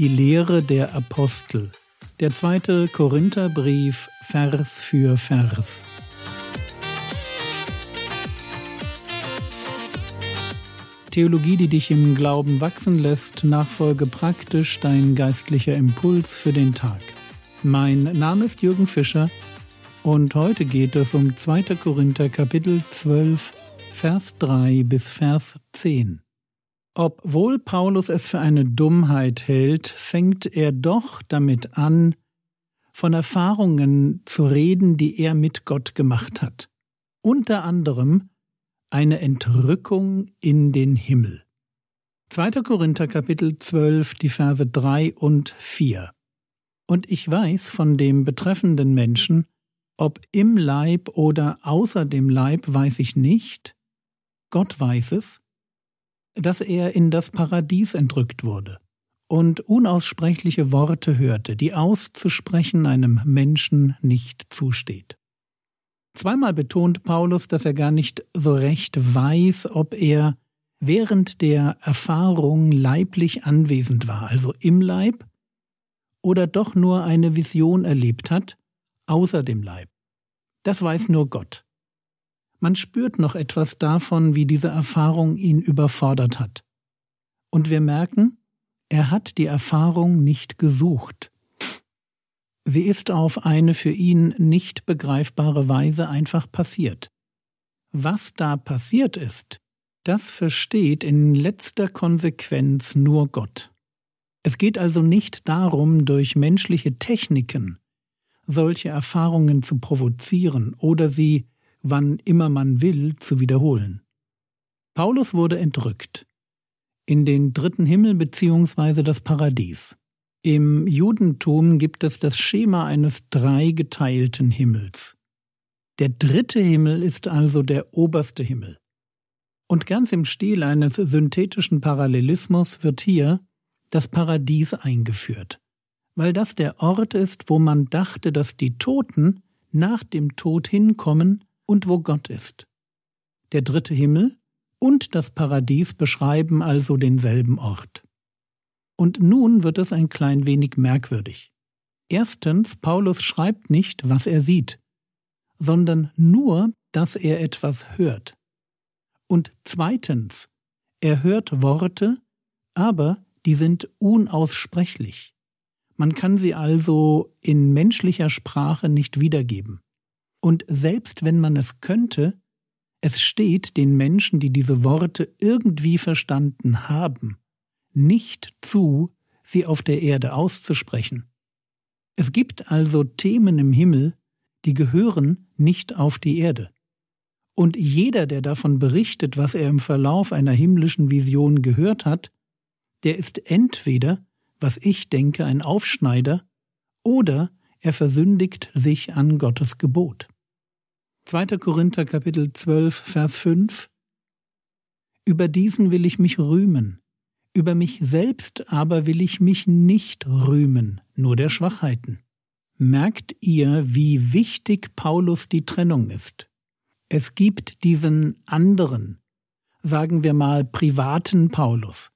Die Lehre der Apostel. Der zweite Korintherbrief Vers für Vers. Theologie, die dich im Glauben wachsen lässt, nachfolge praktisch dein geistlicher Impuls für den Tag. Mein Name ist Jürgen Fischer und heute geht es um 2. Korinther Kapitel 12, Vers 3 bis Vers 10. Obwohl Paulus es für eine Dummheit hält, fängt er doch damit an, von Erfahrungen zu reden, die er mit Gott gemacht hat. Unter anderem eine Entrückung in den Himmel. 2. Korinther Kapitel 12, die Verse 3 und 4. Und ich weiß von dem betreffenden Menschen, ob im Leib oder außer dem Leib weiß ich nicht, Gott weiß es, dass er in das Paradies entrückt wurde und unaussprechliche Worte hörte, die auszusprechen einem Menschen nicht zusteht. Zweimal betont Paulus, dass er gar nicht so recht weiß, ob er während der Erfahrung leiblich anwesend war, also im Leib, oder doch nur eine Vision erlebt hat, außer dem Leib. Das weiß nur Gott. Man spürt noch etwas davon, wie diese Erfahrung ihn überfordert hat. Und wir merken, er hat die Erfahrung nicht gesucht. Sie ist auf eine für ihn nicht begreifbare Weise einfach passiert. Was da passiert ist, das versteht in letzter Konsequenz nur Gott. Es geht also nicht darum, durch menschliche Techniken solche Erfahrungen zu provozieren oder sie wann immer man will, zu wiederholen. Paulus wurde entrückt in den dritten Himmel beziehungsweise das Paradies. Im Judentum gibt es das Schema eines dreigeteilten Himmels. Der dritte Himmel ist also der oberste Himmel. Und ganz im Stil eines synthetischen Parallelismus wird hier das Paradies eingeführt, weil das der Ort ist, wo man dachte, dass die Toten nach dem Tod hinkommen und wo Gott ist. Der dritte Himmel und das Paradies beschreiben also denselben Ort. Und nun wird es ein klein wenig merkwürdig. Erstens, Paulus schreibt nicht, was er sieht, sondern nur, dass er etwas hört. Und zweitens, er hört Worte, aber die sind unaussprechlich. Man kann sie also in menschlicher Sprache nicht wiedergeben. Und selbst wenn man es könnte, es steht den Menschen, die diese Worte irgendwie verstanden haben, nicht zu, sie auf der Erde auszusprechen. Es gibt also Themen im Himmel, die gehören nicht auf die Erde. Und jeder, der davon berichtet, was er im Verlauf einer himmlischen Vision gehört hat, der ist entweder, was ich denke, ein Aufschneider, oder er versündigt sich an Gottes Gebot. 2. Korinther Kapitel 12, Vers 5 Über diesen will ich mich rühmen, über mich selbst aber will ich mich nicht rühmen, nur der Schwachheiten. Merkt ihr, wie wichtig Paulus die Trennung ist? Es gibt diesen anderen, sagen wir mal privaten Paulus,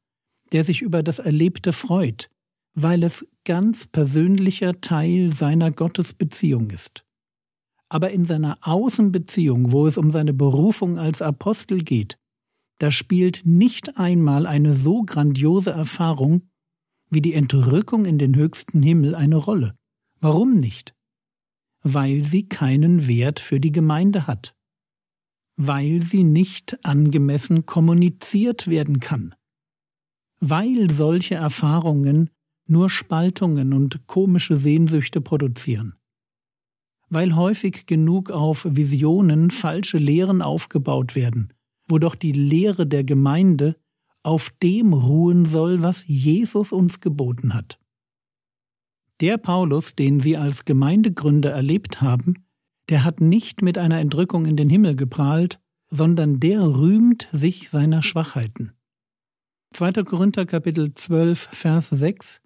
der sich über das Erlebte freut, weil es ganz persönlicher Teil seiner Gottesbeziehung ist. Aber in seiner Außenbeziehung, wo es um seine Berufung als Apostel geht, da spielt nicht einmal eine so grandiose Erfahrung wie die Entrückung in den höchsten Himmel eine Rolle. Warum nicht? Weil sie keinen Wert für die Gemeinde hat. Weil sie nicht angemessen kommuniziert werden kann. Weil solche Erfahrungen nur Spaltungen und komische Sehnsüchte produzieren. Weil häufig genug auf Visionen falsche Lehren aufgebaut werden, wo doch die Lehre der Gemeinde auf dem ruhen soll, was Jesus uns geboten hat. Der Paulus, den Sie als Gemeindegründer erlebt haben, der hat nicht mit einer Entrückung in den Himmel geprahlt, sondern der rühmt sich seiner Schwachheiten. 2. Korinther Kapitel 12, Vers 6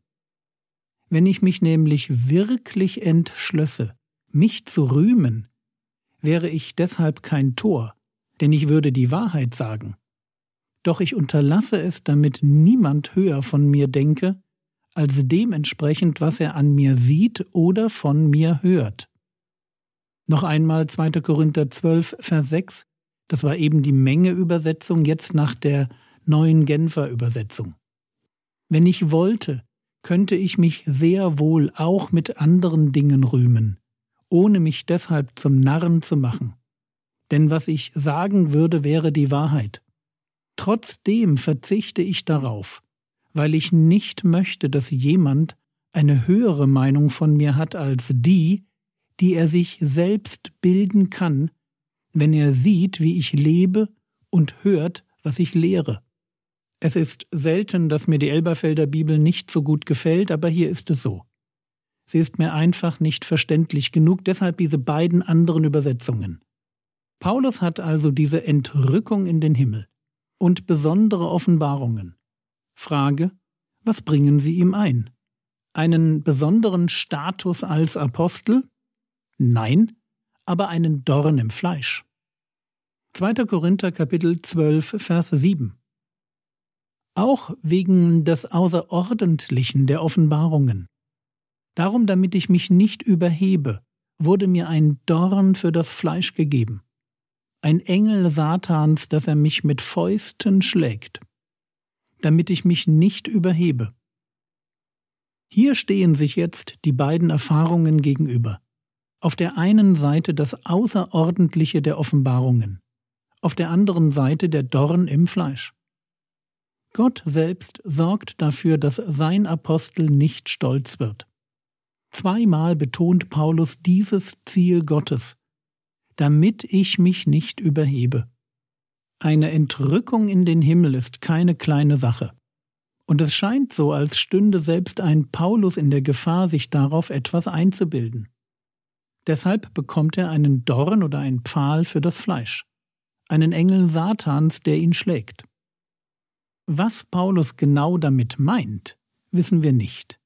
wenn ich mich nämlich wirklich entschlösse, mich zu rühmen, wäre ich deshalb kein Tor, denn ich würde die Wahrheit sagen. Doch ich unterlasse es, damit niemand höher von mir denke, als dementsprechend, was er an mir sieht oder von mir hört. Noch einmal 2. Korinther 12, Vers 6, das war eben die Menge-Übersetzung, jetzt nach der neuen Genfer Übersetzung. Wenn ich wollte, könnte ich mich sehr wohl auch mit anderen Dingen rühmen, ohne mich deshalb zum Narren zu machen. Denn was ich sagen würde, wäre die Wahrheit. Trotzdem verzichte ich darauf, weil ich nicht möchte, dass jemand eine höhere Meinung von mir hat als die, die er sich selbst bilden kann, wenn er sieht, wie ich lebe und hört, was ich lehre. Es ist selten, dass mir die Elberfelder Bibel nicht so gut gefällt, aber hier ist es so. Sie ist mir einfach nicht verständlich genug, deshalb diese beiden anderen Übersetzungen. Paulus hat also diese Entrückung in den Himmel und besondere Offenbarungen. Frage, was bringen sie ihm ein? Einen besonderen Status als Apostel? Nein, aber einen Dorn im Fleisch. 2. Korinther Kapitel 12 Vers 7 auch wegen des Außerordentlichen der Offenbarungen. Darum, damit ich mich nicht überhebe, wurde mir ein Dorn für das Fleisch gegeben, ein Engel Satans, dass er mich mit Fäusten schlägt, damit ich mich nicht überhebe. Hier stehen sich jetzt die beiden Erfahrungen gegenüber. Auf der einen Seite das Außerordentliche der Offenbarungen, auf der anderen Seite der Dorn im Fleisch. Gott selbst sorgt dafür, dass sein Apostel nicht stolz wird. Zweimal betont Paulus dieses Ziel Gottes, damit ich mich nicht überhebe. Eine Entrückung in den Himmel ist keine kleine Sache. Und es scheint so, als stünde selbst ein Paulus in der Gefahr, sich darauf etwas einzubilden. Deshalb bekommt er einen Dorn oder ein Pfahl für das Fleisch, einen Engel Satans, der ihn schlägt. Was Paulus genau damit meint, wissen wir nicht.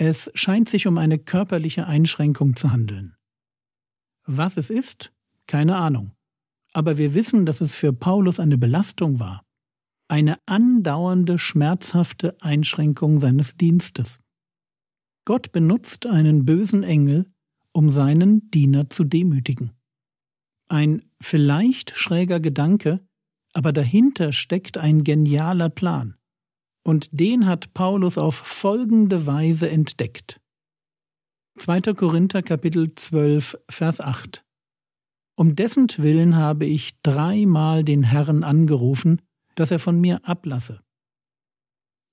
Es scheint sich um eine körperliche Einschränkung zu handeln. Was es ist, keine Ahnung. Aber wir wissen, dass es für Paulus eine Belastung war. Eine andauernde, schmerzhafte Einschränkung seines Dienstes. Gott benutzt einen bösen Engel, um seinen Diener zu demütigen. Ein vielleicht schräger Gedanke, aber dahinter steckt ein genialer Plan. Und den hat Paulus auf folgende Weise entdeckt. 2. Korinther Kapitel 12, Vers 8. Um dessen Willen habe ich dreimal den Herrn angerufen, dass er von mir ablasse.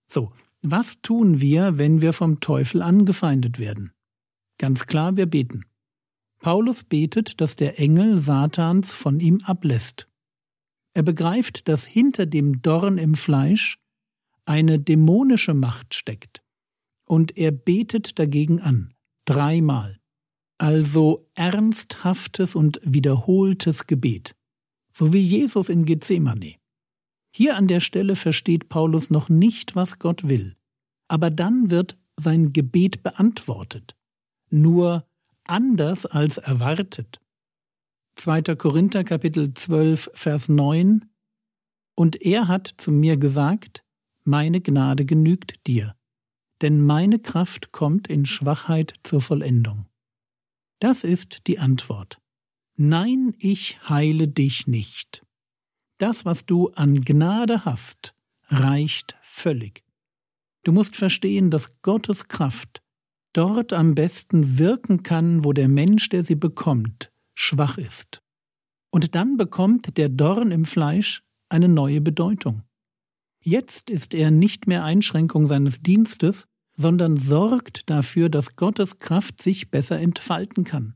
So, was tun wir, wenn wir vom Teufel angefeindet werden? Ganz klar, wir beten. Paulus betet, dass der Engel Satans von ihm ablässt. Er begreift, dass hinter dem Dorn im Fleisch eine dämonische Macht steckt. Und er betet dagegen an, dreimal. Also ernsthaftes und wiederholtes Gebet, so wie Jesus in Gethsemane. Hier an der Stelle versteht Paulus noch nicht, was Gott will, aber dann wird sein Gebet beantwortet, nur anders als erwartet. 2. Korinther Kapitel 12 Vers 9 Und er hat zu mir gesagt, meine Gnade genügt dir, denn meine Kraft kommt in Schwachheit zur Vollendung. Das ist die Antwort. Nein, ich heile dich nicht. Das, was du an Gnade hast, reicht völlig. Du musst verstehen, dass Gottes Kraft dort am besten wirken kann, wo der Mensch, der sie bekommt, schwach ist. Und dann bekommt der Dorn im Fleisch eine neue Bedeutung. Jetzt ist er nicht mehr Einschränkung seines Dienstes, sondern sorgt dafür, dass Gottes Kraft sich besser entfalten kann.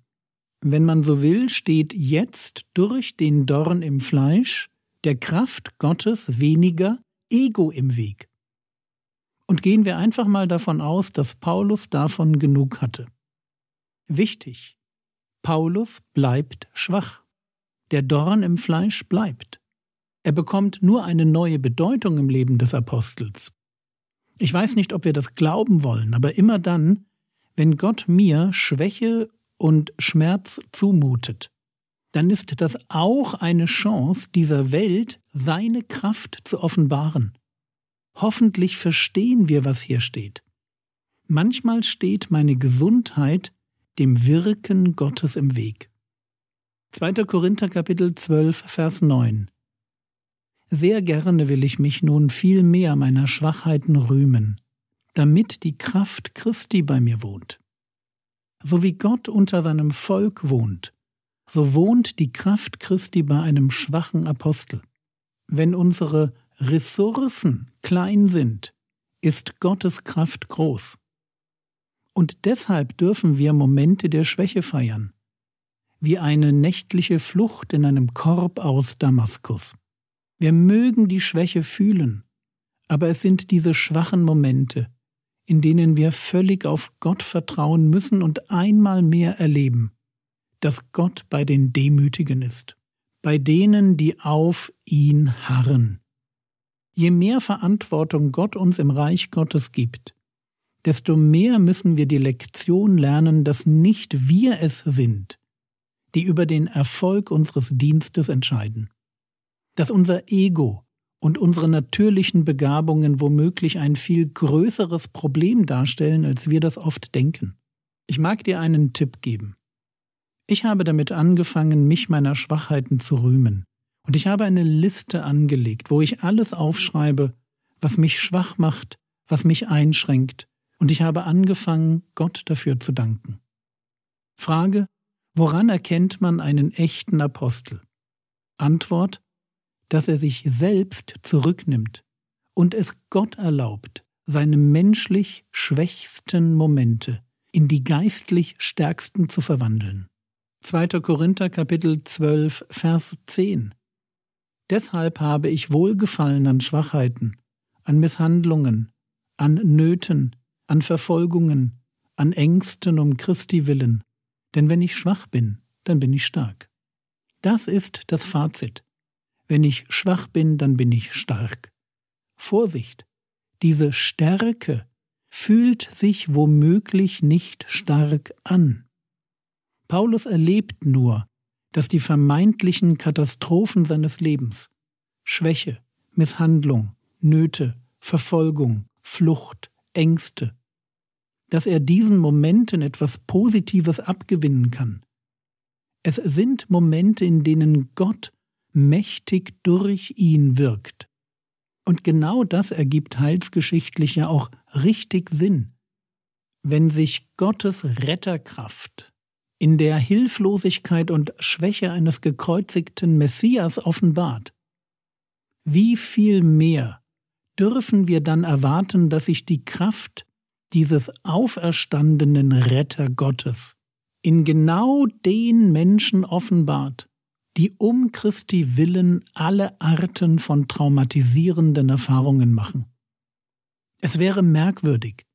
Wenn man so will, steht jetzt durch den Dorn im Fleisch der Kraft Gottes weniger Ego im Weg. Und gehen wir einfach mal davon aus, dass Paulus davon genug hatte. Wichtig, Paulus bleibt schwach. Der Dorn im Fleisch bleibt. Er bekommt nur eine neue Bedeutung im Leben des Apostels. Ich weiß nicht, ob wir das glauben wollen, aber immer dann, wenn Gott mir Schwäche und Schmerz zumutet, dann ist das auch eine Chance, dieser Welt seine Kraft zu offenbaren. Hoffentlich verstehen wir, was hier steht. Manchmal steht meine Gesundheit dem Wirken Gottes im Weg. 2. Korinther Kapitel 12, Vers 9 Sehr gerne will ich mich nun viel mehr meiner Schwachheiten rühmen, damit die Kraft Christi bei mir wohnt. So wie Gott unter seinem Volk wohnt, so wohnt die Kraft Christi bei einem schwachen Apostel. Wenn unsere Ressourcen klein sind, ist Gottes Kraft groß. Und deshalb dürfen wir Momente der Schwäche feiern, wie eine nächtliche Flucht in einem Korb aus Damaskus. Wir mögen die Schwäche fühlen, aber es sind diese schwachen Momente, in denen wir völlig auf Gott vertrauen müssen und einmal mehr erleben, dass Gott bei den Demütigen ist, bei denen, die auf ihn harren. Je mehr Verantwortung Gott uns im Reich Gottes gibt, desto mehr müssen wir die Lektion lernen, dass nicht wir es sind, die über den Erfolg unseres Dienstes entscheiden, dass unser Ego und unsere natürlichen Begabungen womöglich ein viel größeres Problem darstellen, als wir das oft denken. Ich mag dir einen Tipp geben. Ich habe damit angefangen, mich meiner Schwachheiten zu rühmen, und ich habe eine Liste angelegt, wo ich alles aufschreibe, was mich schwach macht, was mich einschränkt, und ich habe angefangen, Gott dafür zu danken. Frage, woran erkennt man einen echten Apostel? Antwort, dass er sich selbst zurücknimmt und es Gott erlaubt, seine menschlich schwächsten Momente in die geistlich stärksten zu verwandeln. 2. Korinther Kapitel 12 Vers 10 Deshalb habe ich Wohlgefallen an Schwachheiten, an Misshandlungen, an Nöten, an Verfolgungen, an Ängsten um Christi willen, denn wenn ich schwach bin, dann bin ich stark. Das ist das Fazit. Wenn ich schwach bin, dann bin ich stark. Vorsicht, diese Stärke fühlt sich womöglich nicht stark an. Paulus erlebt nur, dass die vermeintlichen Katastrophen seines Lebens Schwäche, Misshandlung, Nöte, Verfolgung, Flucht, Ängste, dass er diesen Momenten etwas Positives abgewinnen kann. Es sind Momente, in denen Gott mächtig durch ihn wirkt. Und genau das ergibt heilsgeschichtlich ja auch richtig Sinn. Wenn sich Gottes Retterkraft in der Hilflosigkeit und Schwäche eines gekreuzigten Messias offenbart, wie viel mehr dürfen wir dann erwarten, dass sich die Kraft dieses auferstandenen Retter Gottes in genau den Menschen offenbart, die um Christi willen alle Arten von traumatisierenden Erfahrungen machen. Es wäre merkwürdig,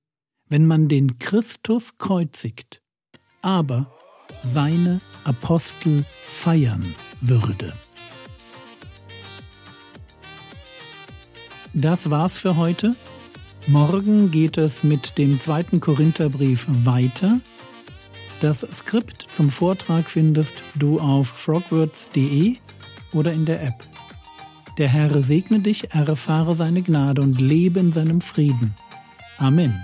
wenn man den Christus kreuzigt, aber seine Apostel feiern würde. Das war's für heute. Morgen geht es mit dem zweiten Korintherbrief weiter. Das Skript zum Vortrag findest du auf frogwords.de oder in der App. Der Herr segne dich, erfahre seine Gnade und lebe in seinem Frieden. Amen.